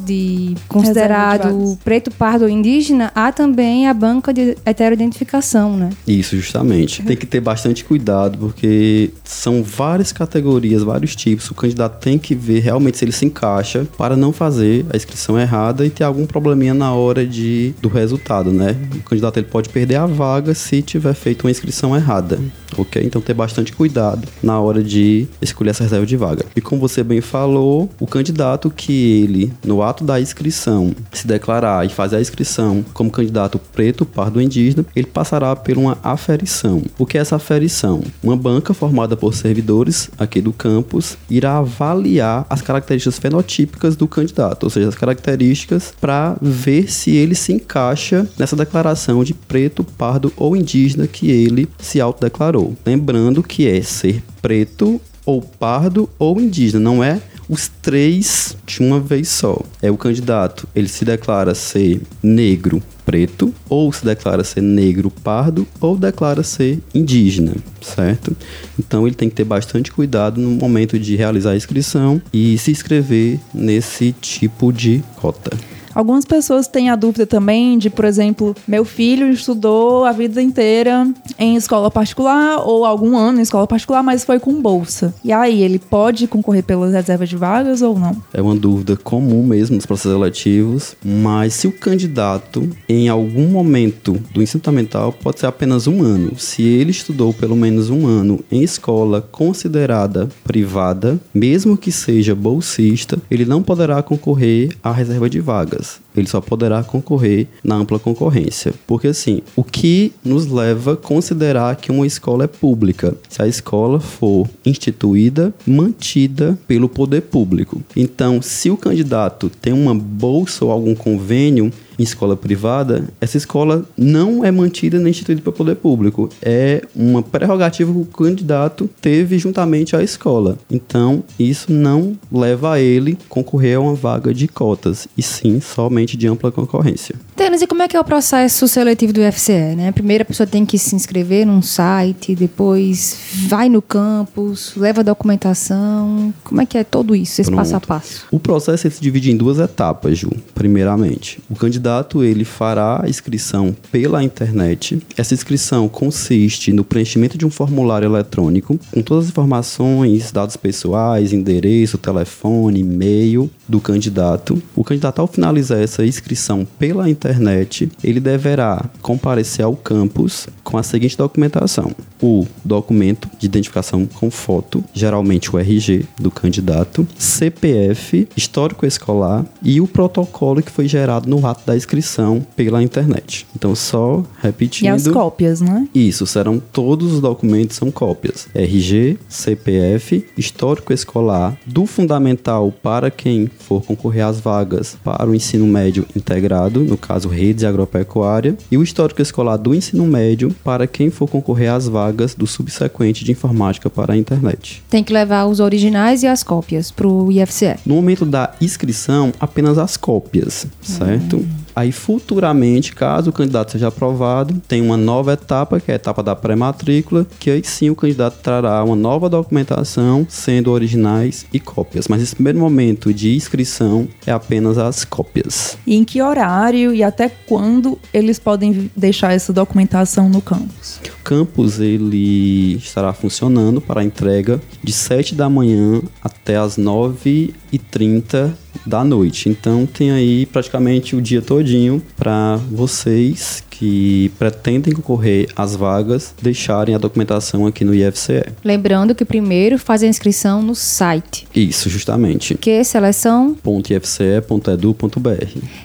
de considerado Reserva de vagas. preto, pardo ou indígena, há também a banca de heteroidentificação, né? Isso, justamente. Tem que ter bastante cuidado, porque são várias categorias, vários tipos. O candidato tem que ver realmente se ele se encaixa para não fazer a inscrição errada e ter algum probleminha na hora de, do resultado, né? O candidato ele pode perder a vaga se tiver feito uma inscrição errada, ok? Então ter bastante cuidado na hora de escolher essa reserva de vaga. E como você bem falou, o candidato que ele, no ato da inscrição, se declarar e fazer a inscrição como candidato preto, pardo ou indígena, ele passará por uma aferição. O que é essa aferição? Uma banca formada por servidores aqui do campus irá avaliar as características fenotípicas do candidato, ou seja, as características para ver se ele se encaixa nessa declaração de preto, pardo ou indígena que ele se autodeclarou. Lembrando que é ser preto ou pardo ou indígena, não é os três de uma vez só. É o candidato, ele se declara ser negro, preto, ou se declara ser negro, pardo, ou declara ser indígena, certo? Então ele tem que ter bastante cuidado no momento de realizar a inscrição e se inscrever nesse tipo de cota. Algumas pessoas têm a dúvida também de, por exemplo, meu filho estudou a vida inteira em escola particular ou algum ano em escola particular, mas foi com bolsa. E aí, ele pode concorrer pelas reservas de vagas ou não? É uma dúvida comum mesmo nos processos eletivos, mas se o candidato, em algum momento do ensino fundamental, pode ser apenas um ano, se ele estudou pelo menos um ano em escola considerada privada, mesmo que seja bolsista, ele não poderá concorrer à reserva de vagas. is Ele só poderá concorrer na ampla concorrência. Porque, assim, o que nos leva a considerar que uma escola é pública? Se a escola for instituída, mantida pelo poder público. Então, se o candidato tem uma bolsa ou algum convênio em escola privada, essa escola não é mantida nem instituída pelo poder público. É uma prerrogativa que o candidato teve juntamente à escola. Então, isso não leva a ele concorrer a uma vaga de cotas, e sim somente de ampla concorrência. Tênis, e como é que é o processo seletivo do UFCE, né? Primeiro a pessoa tem que se inscrever num site, depois vai no campus, leva documentação. Como é que é todo isso, esse Pronto. passo a passo? O processo se divide em duas etapas, Ju. Primeiramente, o candidato ele fará a inscrição pela internet. Essa inscrição consiste no preenchimento de um formulário eletrônico com todas as informações, dados pessoais, endereço, telefone, e-mail do candidato. O candidato ao finalizar essa inscrição pela internet, ele deverá comparecer ao campus com a seguinte documentação: o documento de identificação com foto, geralmente o RG do candidato, CPF, histórico escolar e o protocolo que foi gerado no ato da inscrição pela internet. Então, só repetindo. E as cópias, né? Isso, serão todos os documentos são cópias. RG, CPF, histórico escolar, do fundamental para quem for concorrer às vagas para o ensino médio integrado, no caso redes agropecuária, e o histórico escolar do ensino médio para quem for concorrer às vagas do subsequente de informática para a internet. Tem que levar os originais e as cópias pro IFCE. No momento da inscrição, apenas as cópias, certo? Aí futuramente, caso o candidato seja aprovado, tem uma nova etapa, que é a etapa da pré-matrícula, que aí sim o candidato trará uma nova documentação, sendo originais e cópias. Mas esse primeiro momento de inscrição é apenas as cópias. E em que horário e até quando eles podem deixar essa documentação no campus? O campus ele estará funcionando para a entrega de 7 da manhã até as 9 e 30 da noite. Então tem aí praticamente o dia todinho para vocês que pretendem concorrer às vagas deixarem a documentação aqui no IFCE. Lembrando que primeiro faz a inscrição no site. Isso, justamente. Que é seleção. .ifce.edu.br.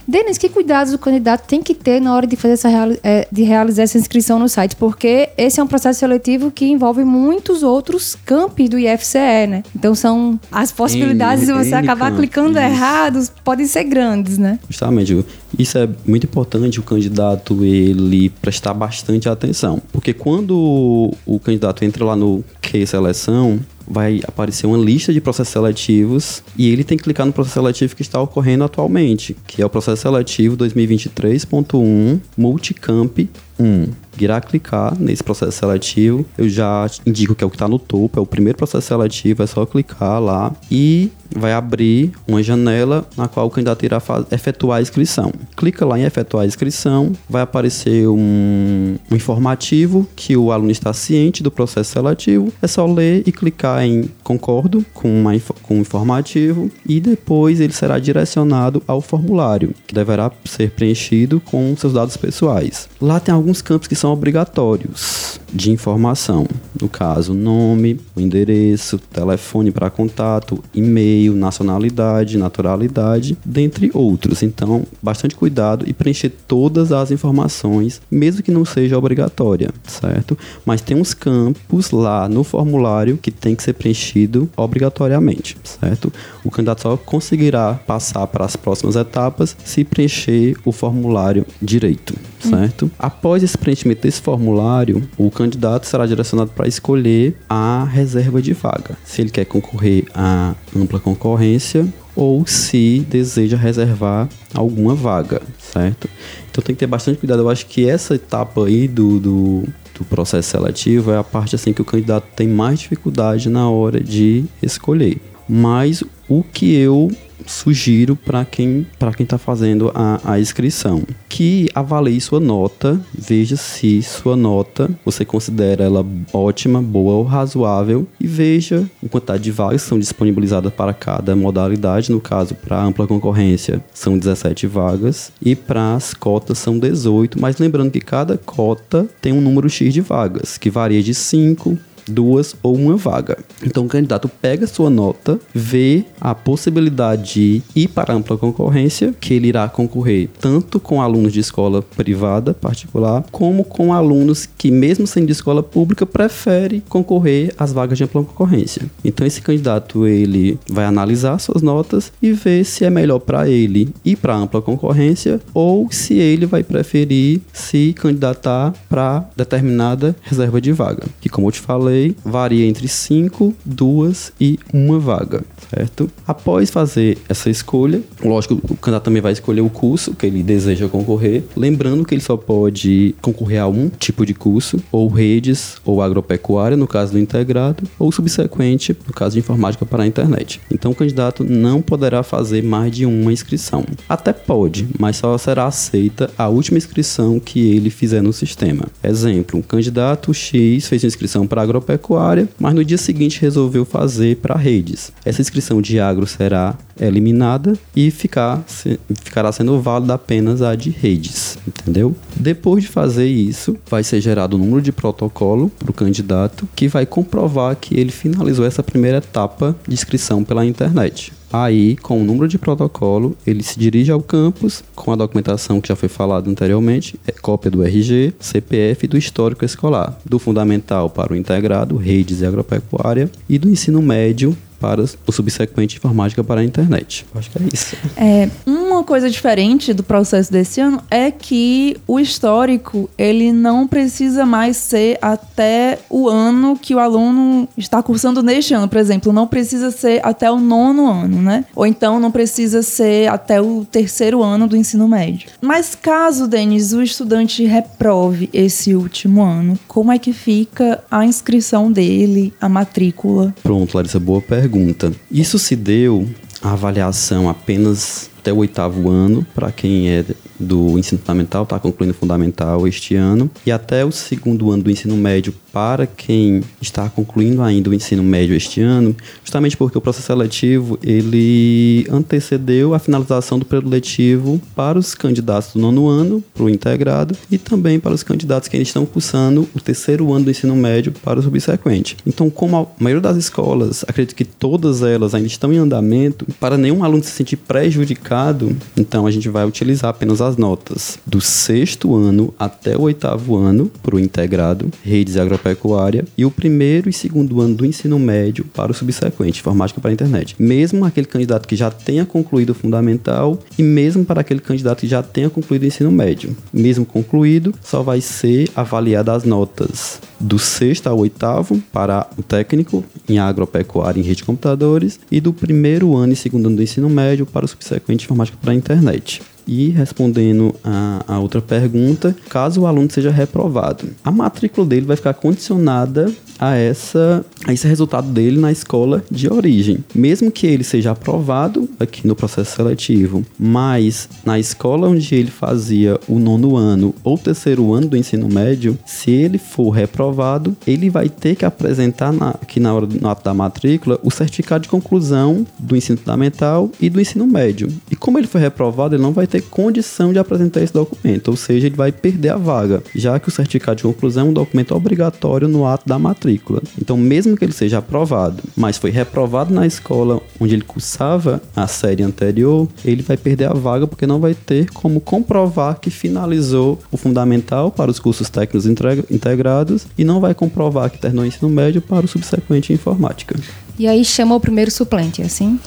Denis, que cuidados o candidato tem que ter na hora de fazer essa eh, de realizar essa inscrição no site? Porque esse é um processo seletivo que envolve muitos outros campos do IFCE, né? Então são as possibilidades de você N acabar clicando isso. errados podem ser grandes, né? Justamente, isso é muito importante o candidato ele prestar bastante atenção, porque quando o candidato entra lá no que seleção, vai aparecer uma lista de processos seletivos e ele tem que clicar no processo seletivo que está ocorrendo atualmente, que é o processo seletivo 2023.1 Multicamp 1. Irá clicar nesse processo seletivo. Eu já indico que é o que está no topo, é o primeiro processo seletivo, é só clicar lá e vai abrir uma janela na qual o candidato irá efetuar a inscrição. Clica lá em efetuar a inscrição, vai aparecer um, um informativo que o aluno está ciente do processo seletivo. É só ler e clicar em concordo com, uma com o informativo e depois ele será direcionado ao formulário, que deverá ser preenchido com seus dados pessoais. Lá tem alguns campos que são obrigatórios de informação, no caso, nome, o endereço, telefone para contato, e-mail, nacionalidade, naturalidade, dentre outros. Então, bastante cuidado e preencher todas as informações, mesmo que não seja obrigatória, certo? Mas tem uns campos lá no formulário que tem que ser preenchido obrigatoriamente, certo? O candidato só conseguirá passar para as próximas etapas se preencher o formulário direito, certo? Após esse preenchimento desse formulário, o candidato será direcionado para escolher a reserva de vaga. Se ele quer concorrer a ampla concorrência ou se deseja reservar alguma vaga, certo? Então tem que ter bastante cuidado. Eu acho que essa etapa aí do, do, do processo seletivo é a parte assim que o candidato tem mais dificuldade na hora de escolher. Mas o que eu sugiro para quem para quem está fazendo a, a inscrição que avalie sua nota veja se sua nota você considera ela ótima boa ou razoável e veja a quantidade de vagas que são disponibilizadas para cada modalidade no caso para ampla concorrência são 17 vagas e para as cotas são 18 mas lembrando que cada cota tem um número x de vagas que varia de 5 duas ou uma vaga. Então o candidato pega sua nota, vê a possibilidade de ir para a ampla concorrência, que ele irá concorrer tanto com alunos de escola privada particular, como com alunos que, mesmo sendo de escola pública, prefere concorrer às vagas de ampla concorrência. Então esse candidato ele vai analisar suas notas e ver se é melhor para ele ir para a ampla concorrência ou se ele vai preferir se candidatar para determinada reserva de vaga, que como eu te falei, varia entre 5, 2 e uma vaga, certo? Após fazer essa escolha, lógico, o candidato também vai escolher o curso que ele deseja concorrer, lembrando que ele só pode concorrer a um tipo de curso, ou redes, ou agropecuária, no caso do integrado, ou subsequente, no caso de informática para a internet. Então o candidato não poderá fazer mais de uma inscrição. Até pode, mas só será aceita a última inscrição que ele fizer no sistema. Exemplo, um candidato X fez inscrição para agropecuária agropecuária, mas no dia seguinte resolveu fazer para redes. Essa inscrição de agro será eliminada e ficar, se, ficará sendo válida apenas a de redes, entendeu? Depois de fazer isso, vai ser gerado um número de protocolo para o candidato que vai comprovar que ele finalizou essa primeira etapa de inscrição pela internet. Aí, com o número de protocolo, ele se dirige ao campus com a documentação que já foi falado anteriormente, é cópia do RG, CPF e do histórico escolar, do fundamental para o integrado, redes e agropecuária, e do ensino médio para o subsequente informática para a internet. Acho que é isso. É, uma coisa diferente do processo desse ano é que o histórico ele não precisa mais ser até o ano que o aluno está cursando neste ano, por exemplo, não precisa ser até o nono ano, né? Ou então não precisa ser até o terceiro ano do ensino médio. Mas caso, Denis, o estudante reprove esse último ano, como é que fica a inscrição dele, a matrícula? Pronto, Larissa, boa pergunta pergunta: isso se deu a avaliação apenas até o oitavo ano, para quem é do ensino fundamental, está concluindo fundamental este ano, e até o segundo ano do ensino médio para quem está concluindo ainda o ensino médio este ano, justamente porque o processo seletivo ele antecedeu a finalização do período letivo para os candidatos do nono ano, para o integrado, e também para os candidatos que ainda estão cursando o terceiro ano do ensino médio para o subsequente. Então, como a maioria das escolas, acredito que todas elas ainda estão em andamento, para nenhum aluno se sentir prejudicado, então a gente vai utilizar apenas as notas do sexto ano até o oitavo ano para o integrado, redes agropecuárias agropecuária e o primeiro e segundo ano do ensino médio para o subsequente, informática para a internet. Mesmo aquele candidato que já tenha concluído o fundamental e mesmo para aquele candidato que já tenha concluído o ensino médio. Mesmo concluído, só vai ser avaliada as notas do sexto ao oitavo para o técnico em agropecuária em rede de computadores e do primeiro ano e segundo ano do ensino médio para o subsequente informática para a internet. E respondendo a, a, outra pergunta, caso o aluno seja reprovado, a matrícula dele vai ficar condicionada a, essa, a esse resultado dele na escola de origem. Mesmo que ele seja aprovado aqui no processo seletivo, mas na escola onde ele fazia o nono ano ou terceiro ano do ensino médio, se ele for reprovado, ele vai ter que apresentar na, aqui na hora do ato da matrícula o certificado de conclusão do ensino fundamental e do ensino médio. E como ele foi reprovado, ele não vai ter condição de apresentar esse documento, ou seja, ele vai perder a vaga, já que o certificado de conclusão é um documento obrigatório no ato da matrícula matrícula. Então, mesmo que ele seja aprovado, mas foi reprovado na escola onde ele cursava a série anterior, ele vai perder a vaga porque não vai ter como comprovar que finalizou o fundamental para os cursos técnicos integrados e não vai comprovar que terminou o ensino médio para o subsequente em informática. E aí chama o primeiro suplente, assim?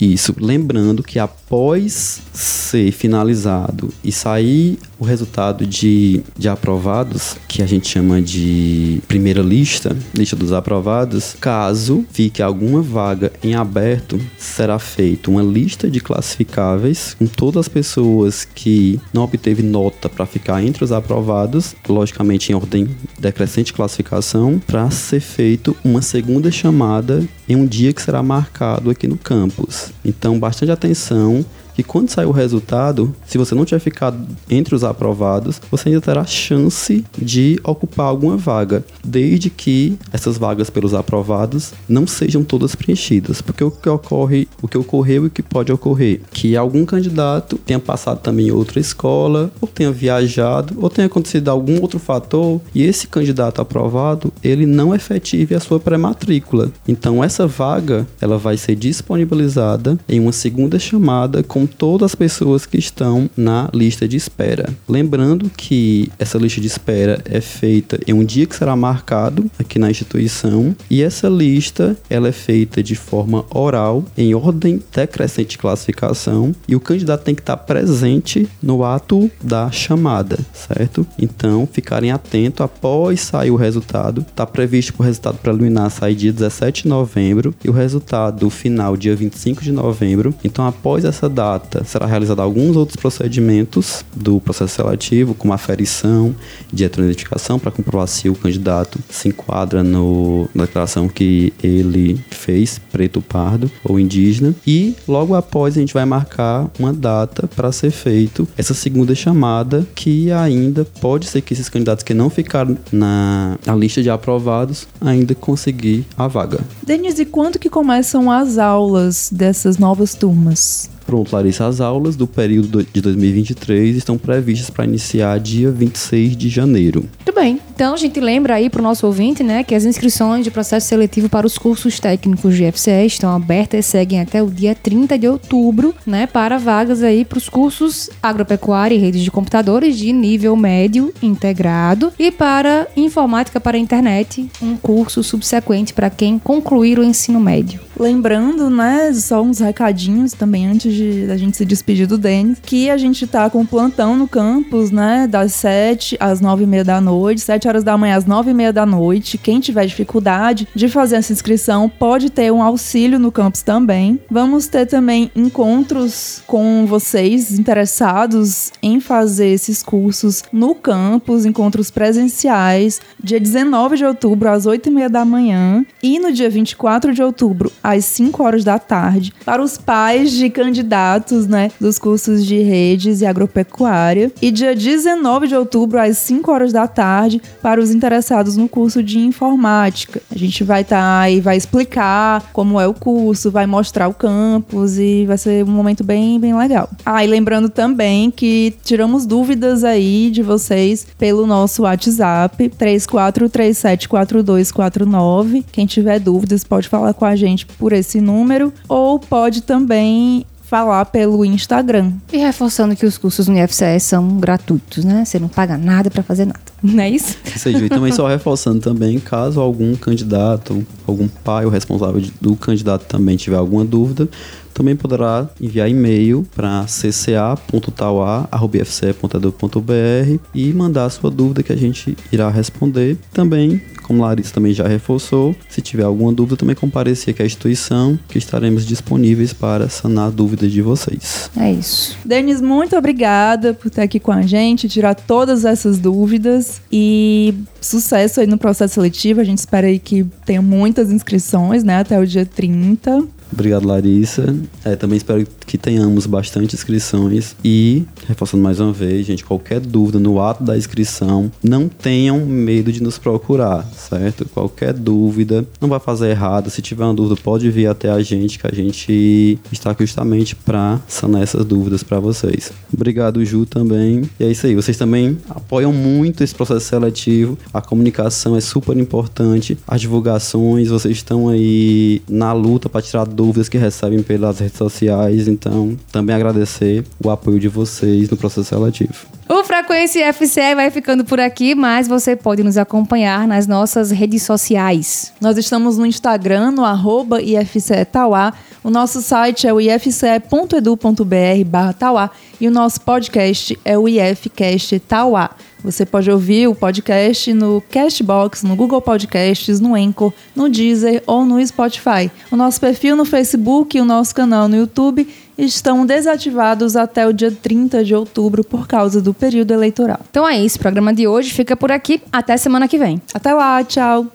Isso, lembrando que após ser finalizado e sair o resultado de, de aprovados, que a gente chama de primeira lista, lista dos aprovados, caso fique alguma vaga em aberto, será feita uma lista de classificáveis com todas as pessoas que não obteve nota para ficar entre os aprovados, logicamente em ordem decrescente de classificação, para ser feito uma segunda chamada em um dia que será marcado aqui no campus. Então, bastante atenção que quando sair o resultado, se você não tiver ficado entre os aprovados, você ainda terá chance de ocupar alguma vaga, desde que essas vagas pelos aprovados não sejam todas preenchidas, porque o que ocorre, o que ocorreu e o que pode ocorrer, que algum candidato tenha passado também em outra escola, ou tenha viajado, ou tenha acontecido algum outro fator e esse candidato aprovado, ele não efetive a sua pré-matrícula. Então essa vaga, ela vai ser disponibilizada em uma segunda chamada com com todas as pessoas que estão na lista de espera. Lembrando que essa lista de espera é feita em um dia que será marcado aqui na instituição e essa lista ela é feita de forma oral em ordem decrescente de classificação e o candidato tem que estar presente no ato da chamada, certo? Então, ficarem atentos após sair o resultado. Está previsto para o resultado preliminar sair dia 17 de novembro e o resultado final dia 25 de novembro. Então, após essa data será realizado alguns outros procedimentos do processo seletivo, como aferição de heteroidentificação para comprovar se o candidato se enquadra no, na declaração que ele fez, preto, pardo ou indígena. E logo após a gente vai marcar uma data para ser feito essa segunda chamada, que ainda pode ser que esses candidatos que não ficaram na, na lista de aprovados ainda conseguir a vaga. Denise, quando que começam as aulas dessas novas turmas? Pronto, Larissa, as aulas do período de 2023 estão previstas para iniciar dia 26 de janeiro. Muito bem. Então, a gente lembra aí para o nosso ouvinte, né, que as inscrições de processo seletivo para os cursos técnicos de FCE estão abertas e seguem até o dia 30 de outubro, né, para vagas aí para os cursos agropecuária e redes de computadores de nível médio integrado e para informática para a internet, um curso subsequente para quem concluir o ensino médio. Lembrando, né, só uns recadinhos também antes de a gente se despedir do Denis, que a gente tá com plantão no campus, né, das 7 às 9 e meia da noite, 7 horas da manhã às 9 e meia da noite. Quem tiver dificuldade de fazer essa inscrição pode ter um auxílio no campus também. Vamos ter também encontros com vocês interessados em fazer esses cursos no campus, encontros presenciais, dia 19 de outubro às 8 e meia da manhã e no dia 24 de outubro às 5 horas da tarde para os pais de candidatos, né, dos cursos de redes e agropecuária. E dia 19 de outubro às 5 horas da tarde para os interessados no curso de informática. A gente vai estar tá aí, vai explicar como é o curso, vai mostrar o campus e vai ser um momento bem, bem legal. Ah, e lembrando também que tiramos dúvidas aí de vocês pelo nosso WhatsApp 34374249. Quem tiver dúvidas pode falar com a gente por esse número ou pode também falar pelo Instagram. E reforçando que os cursos no IFCE são gratuitos, né? Você não paga nada para fazer nada. Não é isso? Seja, e também só reforçando também, caso algum candidato, algum pai ou responsável do candidato também tiver alguma dúvida, também poderá enviar e-mail para cca.tauá.fce.edu.br e mandar a sua dúvida que a gente irá responder. Também, como Larissa também já reforçou, se tiver alguma dúvida, também comparecer aqui à instituição, que estaremos disponíveis para sanar dúvidas de vocês. É isso. Denis, muito obrigada por estar aqui com a gente, tirar todas essas dúvidas e sucesso aí no processo seletivo. A gente espera aí que tenha muitas inscrições, né, até o dia 30. Obrigado, Larissa. É, também espero que tenhamos bastante inscrições e, reforçando mais uma vez, gente, qualquer dúvida no ato da inscrição, não tenham medo de nos procurar, certo? Qualquer dúvida, não vai fazer errado. Se tiver uma dúvida, pode vir até a gente, que a gente está justamente para sanar essas dúvidas para vocês. Obrigado, Ju, também. E é isso aí. Vocês também apoiam muito esse processo seletivo. A comunicação é super importante. As divulgações, vocês estão aí na luta para tirar dúvidas dúvidas que recebem pelas redes sociais. Então, também agradecer o apoio de vocês no processo seletivo. O Frequência FCE vai ficando por aqui, mas você pode nos acompanhar nas nossas redes sociais. Nós estamos no Instagram, no arroba IFCE Tauá. O nosso site é o ifce.edu.br barra Tauá e o nosso podcast é o IFCast Tauá. Você pode ouvir o podcast no Castbox, no Google Podcasts, no Anchor, no Deezer ou no Spotify. O nosso perfil no Facebook e o nosso canal no YouTube estão desativados até o dia 30 de outubro por causa do período eleitoral. Então é isso, o programa de hoje fica por aqui. Até semana que vem. Até lá, tchau.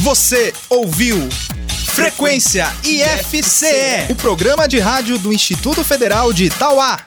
Você ouviu Frequência IFCE, o programa de rádio do Instituto Federal de Itauá.